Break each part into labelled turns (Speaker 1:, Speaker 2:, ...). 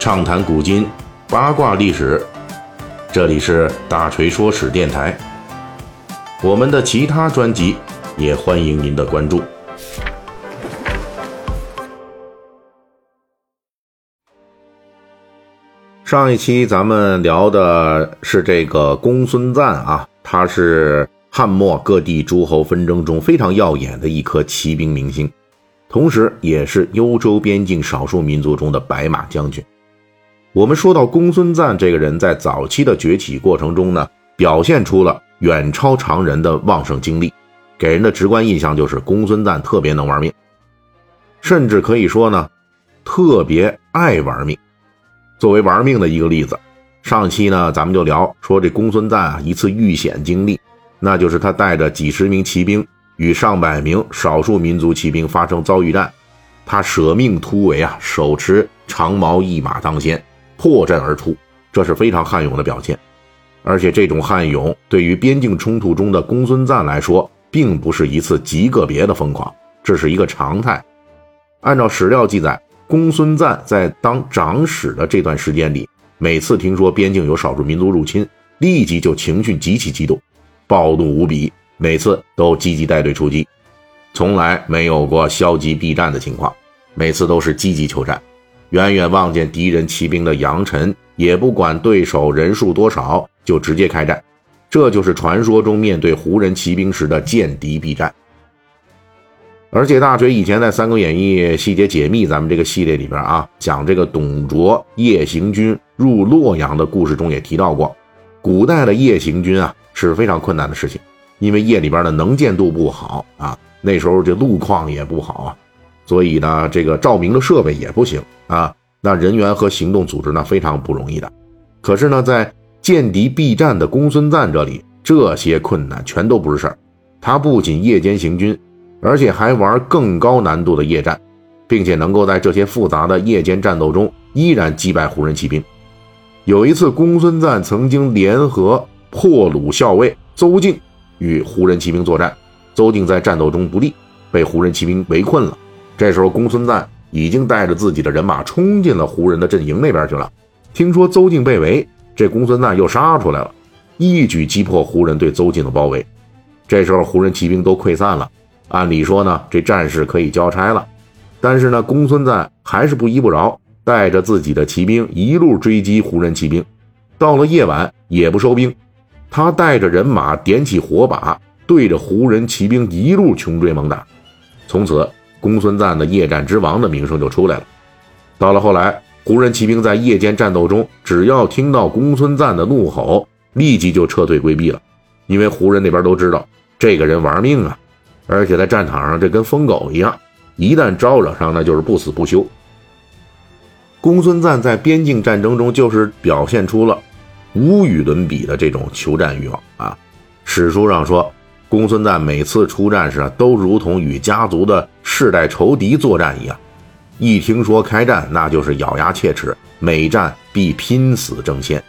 Speaker 1: 畅谈古今，八卦历史。这里是大锤说史电台。我们的其他专辑也欢迎您的关注。上一期咱们聊的是这个公孙瓒啊，他是汉末各地诸侯纷争中非常耀眼的一颗骑兵明星，同时也是幽州边境少数民族中的白马将军。我们说到公孙瓒这个人，在早期的崛起过程中呢，表现出了远超常人的旺盛精力，给人的直观印象就是公孙瓒特别能玩命，甚至可以说呢，特别爱玩命。作为玩命的一个例子，上期呢咱们就聊说这公孙瓒啊一次遇险经历，那就是他带着几十名骑兵与上百名少数民族骑兵发生遭遇战，他舍命突围啊，手持长矛一马当先。破阵而出，这是非常悍勇的表现，而且这种悍勇对于边境冲突中的公孙瓒来说，并不是一次极个别的疯狂，这是一个常态。按照史料记载，公孙瓒在当长史的这段时间里，每次听说边境有少数民族入侵，立即就情绪极其激动，暴怒无比，每次都积极带队出击，从来没有过消极避战的情况，每次都是积极求战。远远望见敌人骑兵的扬尘，也不管对手人数多少，就直接开战。这就是传说中面对胡人骑兵时的见敌必战。而且大锤以前在《三国演义细节解密》咱们这个系列里边啊，讲这个董卓夜行军入洛阳的故事中也提到过，古代的夜行军啊是非常困难的事情，因为夜里边的能见度不好啊，那时候这路况也不好啊。所以呢，这个照明的设备也不行啊，那人员和行动组织呢非常不容易的。可是呢，在见敌必战的公孙瓒这里，这些困难全都不是事儿。他不仅夜间行军，而且还玩更高难度的夜战，并且能够在这些复杂的夜间战斗中依然击败胡人骑兵。有一次，公孙瓒曾经联合破虏校尉邹靖与胡人骑兵作战，邹靖在战斗中不利，被胡人骑兵围困了。这时候，公孙瓒已经带着自己的人马冲进了胡人的阵营那边去了。听说邹靖被围，这公孙瓒又杀出来了，一举击破胡人对邹靖的包围。这时候，胡人骑兵都溃散了。按理说呢，这战事可以交差了。但是呢，公孙瓒还是不依不饶，带着自己的骑兵一路追击胡人骑兵。到了夜晚，也不收兵，他带着人马点起火把，对着胡人骑兵一路穷追猛打。从此。公孙瓒的夜战之王的名声就出来了。到了后来，胡人骑兵在夜间战斗中，只要听到公孙瓒的怒吼，立即就撤退规避了，因为胡人那边都知道这个人玩命啊，而且在战场上这跟疯狗一样，一旦招惹上，那就是不死不休。公孙瓒在边境战争中就是表现出了无与伦比的这种求战欲望啊。史书上说。公孙瓒每次出战时啊，都如同与家族的世代仇敌作战一样，一听说开战，那就是咬牙切齿，每战必拼死争先。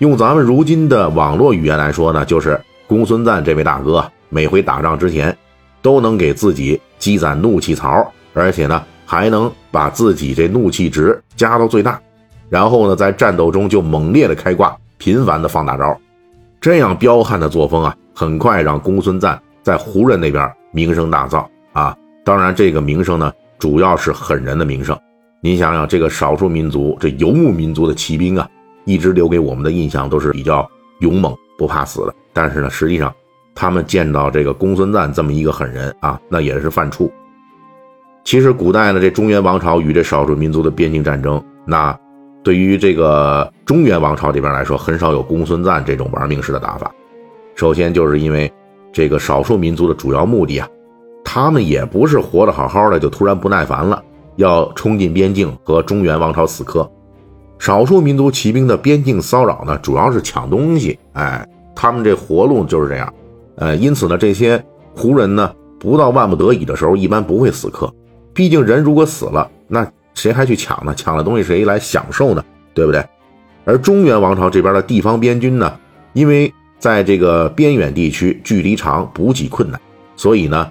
Speaker 1: 用咱们如今的网络语言来说呢，就是公孙瓒这位大哥每回打仗之前，都能给自己积攒怒气槽，而且呢，还能把自己这怒气值加到最大，然后呢，在战斗中就猛烈的开挂，频繁的放大招，这样彪悍的作风啊。很快让公孙瓒在胡人那边名声大噪啊！当然，这个名声呢，主要是狠人的名声。您想想，这个少数民族、这游牧民族的骑兵啊，一直留给我们的印象都是比较勇猛、不怕死的。但是呢，实际上他们见到这个公孙瓒这么一个狠人啊，那也是犯怵。其实，古代呢，这中原王朝与这少数民族的边境战争，那对于这个中原王朝这边来说，很少有公孙瓒这种玩命式的打法。首先就是因为这个少数民族的主要目的啊，他们也不是活得好好的就突然不耐烦了，要冲进边境和中原王朝死磕。少数民族骑兵的边境骚扰呢，主要是抢东西，哎，他们这活路就是这样，呃，因此呢，这些胡人呢，不到万不得已的时候，一般不会死磕，毕竟人如果死了，那谁还去抢呢？抢了东西谁来享受呢？对不对？而中原王朝这边的地方边军呢，因为在这个边远地区，距离长，补给困难，所以呢，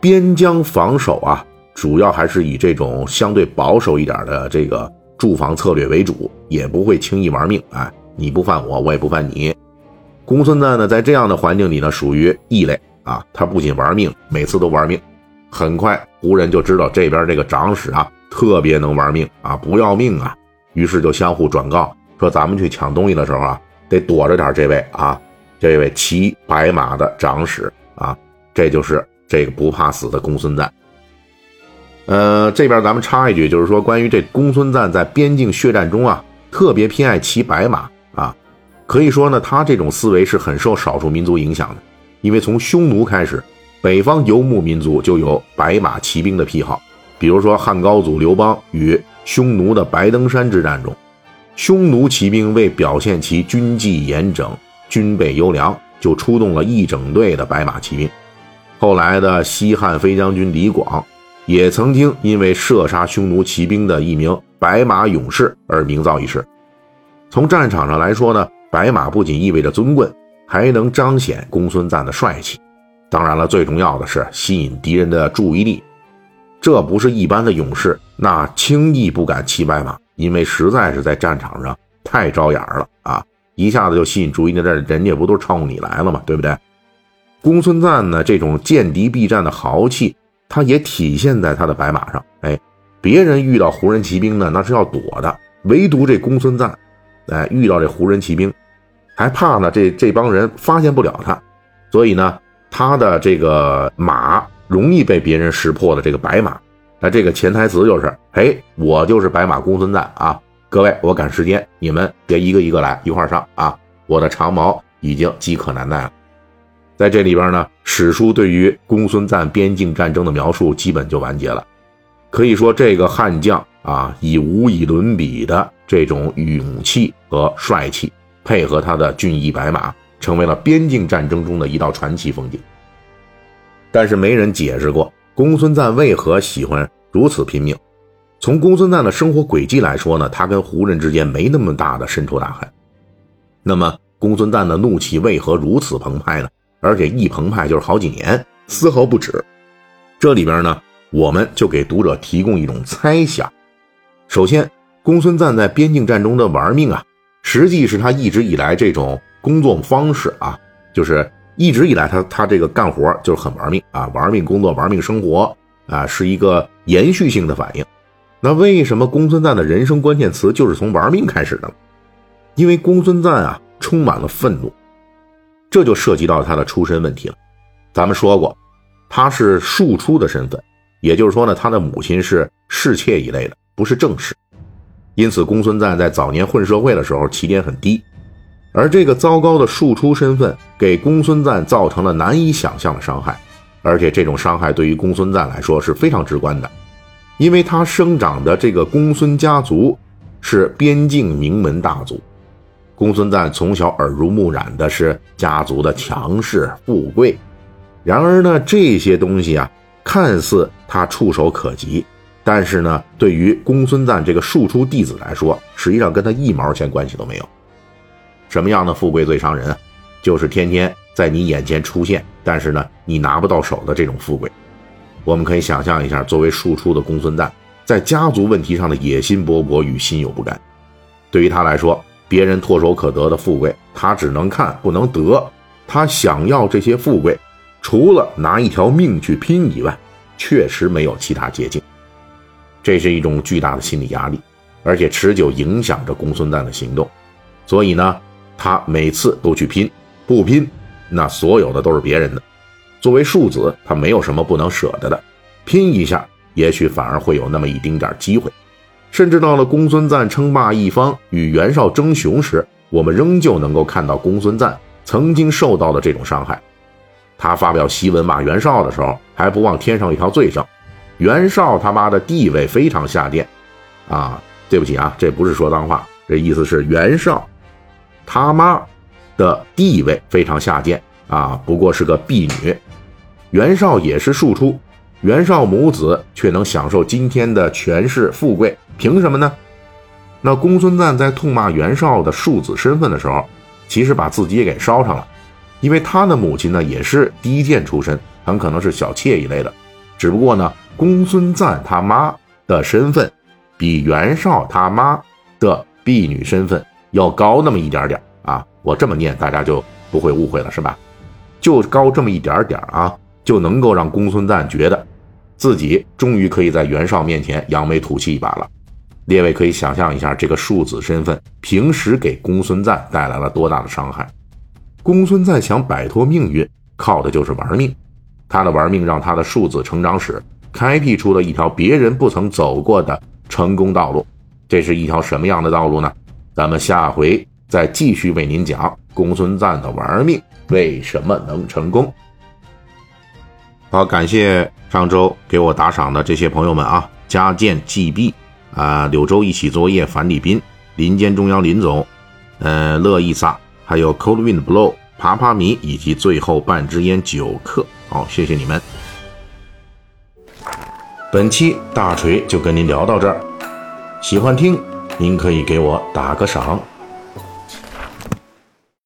Speaker 1: 边疆防守啊，主要还是以这种相对保守一点的这个驻防策略为主，也不会轻易玩命。哎，你不犯我，我也不犯你。公孙瓒呢，在这样的环境里呢，属于异类啊。他不仅玩命，每次都玩命。很快，胡人就知道这边这个长史啊，特别能玩命啊，不要命啊。于是就相互转告说：“咱们去抢东西的时候啊，得躲着点这位啊，这位骑白马的长史啊，这就是这个不怕死的公孙瓒。”呃，这边咱们插一句，就是说关于这公孙瓒在边境血战中啊，特别偏爱骑白马啊，可以说呢，他这种思维是很受少数民族影响的，因为从匈奴开始，北方游牧民族就有白马骑兵的癖好，比如说汉高祖刘邦与匈奴的白登山之战中，匈奴骑兵为表现其军纪严整、军备优良，就出动了一整队的白马骑兵。后来的西汉飞将军李广。也曾经因为射杀匈奴骑兵的一名白马勇士而名噪一时。从战场上来说呢，白马不仅意味着尊贵，还能彰显公孙瓒的帅气。当然了，最重要的是吸引敌人的注意力。这不是一般的勇士，那轻易不敢骑白马，因为实在是在战场上太招眼了啊！一下子就吸引注意力，这人家不都冲你来了吗？对不对？公孙瓒呢，这种见敌必战的豪气。他也体现在他的白马上，哎，别人遇到胡人骑兵呢，那是要躲的，唯独这公孙瓒，哎，遇到这胡人骑兵，还怕呢，这这帮人发现不了他，所以呢，他的这个马容易被别人识破的这个白马，那这个潜台词就是，哎，我就是白马公孙瓒啊，各位，我赶时间，你们别一个一个来，一块上啊，我的长矛已经饥渴难耐了。在这里边呢，史书对于公孙瓒边境战争的描述基本就完结了。可以说，这个悍将啊，以无以伦比的这种勇气和帅气，配合他的俊逸白马，成为了边境战争中的一道传奇风景。但是，没人解释过公孙瓒为何喜欢如此拼命。从公孙瓒的生活轨迹来说呢，他跟胡人之间没那么大的深仇大恨。那么，公孙瓒的怒气为何如此澎湃呢？而且一澎湃就是好几年，丝毫不止。这里边呢，我们就给读者提供一种猜想。首先，公孙瓒在边境战中的玩命啊，实际是他一直以来这种工作方式啊，就是一直以来他他这个干活就是很玩命啊，玩命工作，玩命生活啊，是一个延续性的反应。那为什么公孙瓒的人生关键词就是从玩命开始的？因为公孙瓒啊，充满了愤怒。这就涉及到他的出身问题了。咱们说过，他是庶出的身份，也就是说呢，他的母亲是侍妾一类的，不是正室。因此，公孙瓒在早年混社会的时候起点很低，而这个糟糕的庶出身份给公孙瓒造成了难以想象的伤害，而且这种伤害对于公孙瓒来说是非常直观的，因为他生长的这个公孙家族是边境名门大族。公孙瓒从小耳濡目染的是家族的强势富贵，然而呢，这些东西啊，看似他触手可及，但是呢，对于公孙瓒这个庶出弟子来说，实际上跟他一毛钱关系都没有。什么样的富贵最伤人啊？就是天天在你眼前出现，但是呢，你拿不到手的这种富贵。我们可以想象一下，作为庶出的公孙瓒，在家族问题上的野心勃勃与心有不甘，对于他来说。别人唾手可得的富贵，他只能看不能得。他想要这些富贵，除了拿一条命去拼以外，确实没有其他捷径。这是一种巨大的心理压力，而且持久影响着公孙瓒的行动。所以呢，他每次都去拼，不拼，那所有的都是别人的。作为庶子，他没有什么不能舍得的，拼一下，也许反而会有那么一丁点机会。甚至到了公孙瓒称霸一方与袁绍争雄时，我们仍旧能够看到公孙瓒曾经受到的这种伤害。他发表檄文骂袁绍的时候，还不忘添上一条罪证：袁绍他妈的地位非常下贱。啊，对不起啊，这不是说脏话，这意思是袁绍他妈的地位非常下贱啊，不过是个婢女。袁绍也是庶出，袁绍母子却能享受今天的权势富贵。凭什么呢？那公孙瓒在痛骂袁绍的庶子身份的时候，其实把自己也给烧上了，因为他的母亲呢也是低贱出身，很可能是小妾一类的。只不过呢，公孙瓒他妈的身份比袁绍他妈的婢女身份要高那么一点点啊！我这么念，大家就不会误会了，是吧？就高这么一点点啊，就能够让公孙瓒觉得自己终于可以在袁绍面前扬眉吐气一把了。列位可以想象一下，这个庶子身份平时给公孙瓒带来了多大的伤害。公孙瓒想摆脱命运，靠的就是玩命。他的玩命让他的庶子成长史开辟出了一条别人不曾走过的成功道路。这是一条什么样的道路呢？咱们下回再继续为您讲公孙瓒的玩命为什么能成功。好，感谢上周给我打赏的这些朋友们啊，加建 GB。啊，柳州一起作业，樊礼斌，林间中央林总，呃，乐意萨，还有 Cold Wind Blow，爬爬迷，以及最后半支烟九克，好，谢谢你们。本期大锤就跟您聊到这儿，喜欢听您可以给我打个赏。